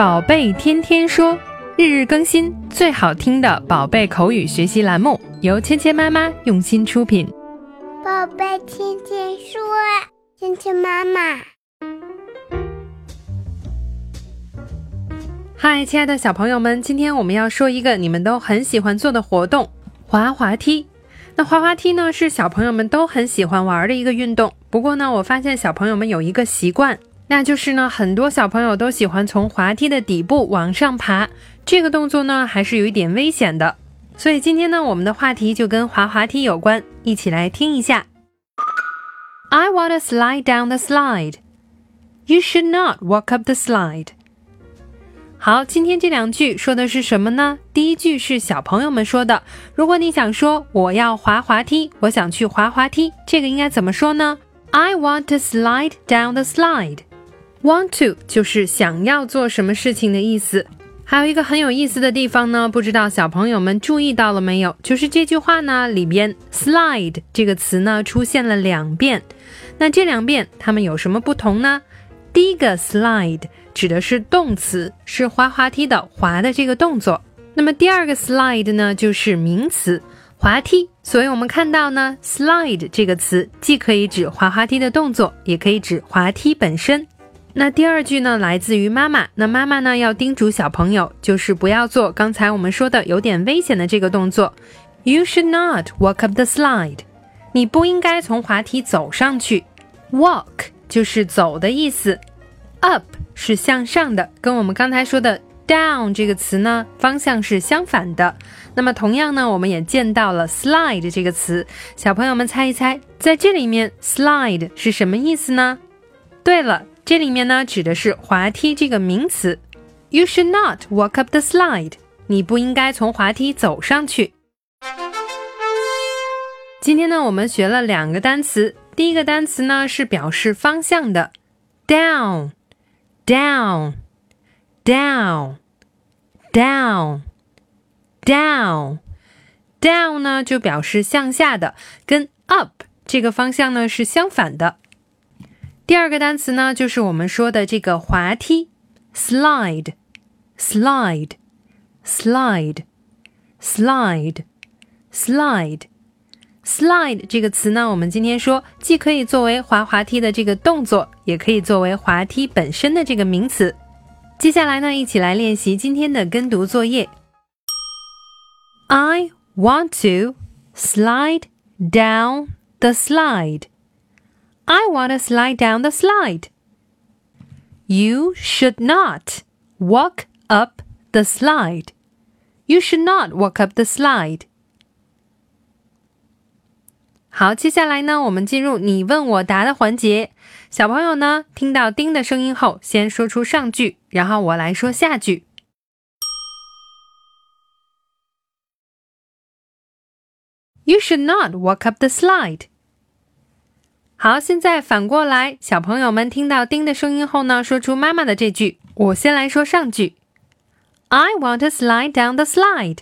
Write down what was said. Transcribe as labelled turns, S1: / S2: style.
S1: 宝贝天天说，日日更新，最好听的宝贝口语学习栏目，由芊芊妈妈用心出品。
S2: 宝贝天天说，芊芊妈妈。
S1: 嗨，亲爱的小朋友们，今天我们要说一个你们都很喜欢做的活动——滑滑梯。那滑滑梯呢，是小朋友们都很喜欢玩的一个运动。不过呢，我发现小朋友们有一个习惯。那就是呢，很多小朋友都喜欢从滑梯的底部往上爬，这个动作呢还是有一点危险的。所以今天呢，我们的话题就跟滑滑梯有关，一起来听一下。I want to slide down the slide. You should not walk up the slide. 好，今天这两句说的是什么呢？第一句是小朋友们说的。如果你想说我要滑滑梯，我想去滑滑梯，这个应该怎么说呢？I want to slide down the slide. Want to 就是想要做什么事情的意思。还有一个很有意思的地方呢，不知道小朋友们注意到了没有？就是这句话呢里边 slide 这个词呢出现了两遍。那这两遍它们有什么不同呢？第一个 slide 指的是动词，是滑滑梯的滑的这个动作。那么第二个 slide 呢就是名词，滑梯。所以我们看到呢，slide 这个词既可以指滑滑梯的动作，也可以指滑梯本身。那第二句呢，来自于妈妈。那妈妈呢，要叮嘱小朋友，就是不要做刚才我们说的有点危险的这个动作。You should not walk up the slide。你不应该从滑梯走上去。Walk 就是走的意思，up 是向上的，跟我们刚才说的 down 这个词呢，方向是相反的。那么同样呢，我们也见到了 slide 这个词。小朋友们猜一猜，在这里面 slide 是什么意思呢？对了。这里面呢，指的是滑梯这个名词。You should not walk up the slide。你不应该从滑梯走上去。今天呢，我们学了两个单词。第一个单词呢，是表示方向的，down，down，down，down，down，down 呢就表示向下的，跟 up 这个方向呢是相反的。第二个单词呢，就是我们说的这个滑梯，slide，slide，slide，slide，slide。这个词呢，我们今天说既可以作为滑滑梯的这个动作，也可以作为滑梯本身的这个名词。接下来呢，一起来练习今天的跟读作业。I want to slide down the slide. I want to slide down the slide. You should not walk up the slide. You should not walk up the slide. 好，接下来呢，我们进入你问我答的环节。小朋友呢，听到“叮”的声音后，先说出上句，然后我来说下句。You should not walk up the slide. 好，现在反过来，小朋友们听到“叮”的声音后呢，说出妈妈的这句。我先来说上句：I want to slide down the slide。